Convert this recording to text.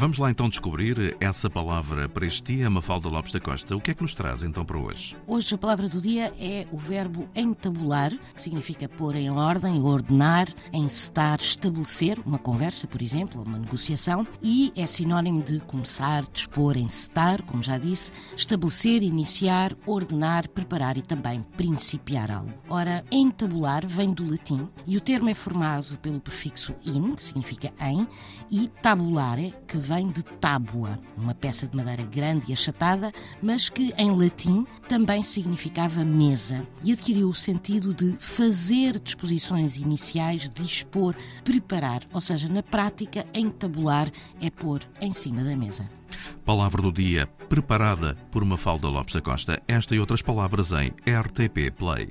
Vamos lá então descobrir essa palavra para este dia, Mafalda Lopes da Costa. O que é que nos traz então para hoje? Hoje a palavra do dia é o verbo entabular, que significa pôr em ordem, ordenar, encetar, estabelecer uma conversa, por exemplo, uma negociação, e é sinónimo de começar, dispor, encetar, como já disse, estabelecer, iniciar, ordenar, preparar e também principiar algo. Ora, entabular vem do latim e o termo é formado pelo prefixo in, que significa em, e tabulare, que vem de tábua, uma peça de madeira grande e achatada, mas que em latim também significava mesa e adquiriu o sentido de fazer disposições iniciais, dispor, preparar, ou seja, na prática, entabular é pôr em cima da mesa. Palavra do dia preparada por Mafalda Lopes da Costa. Esta e outras palavras em RTP Play.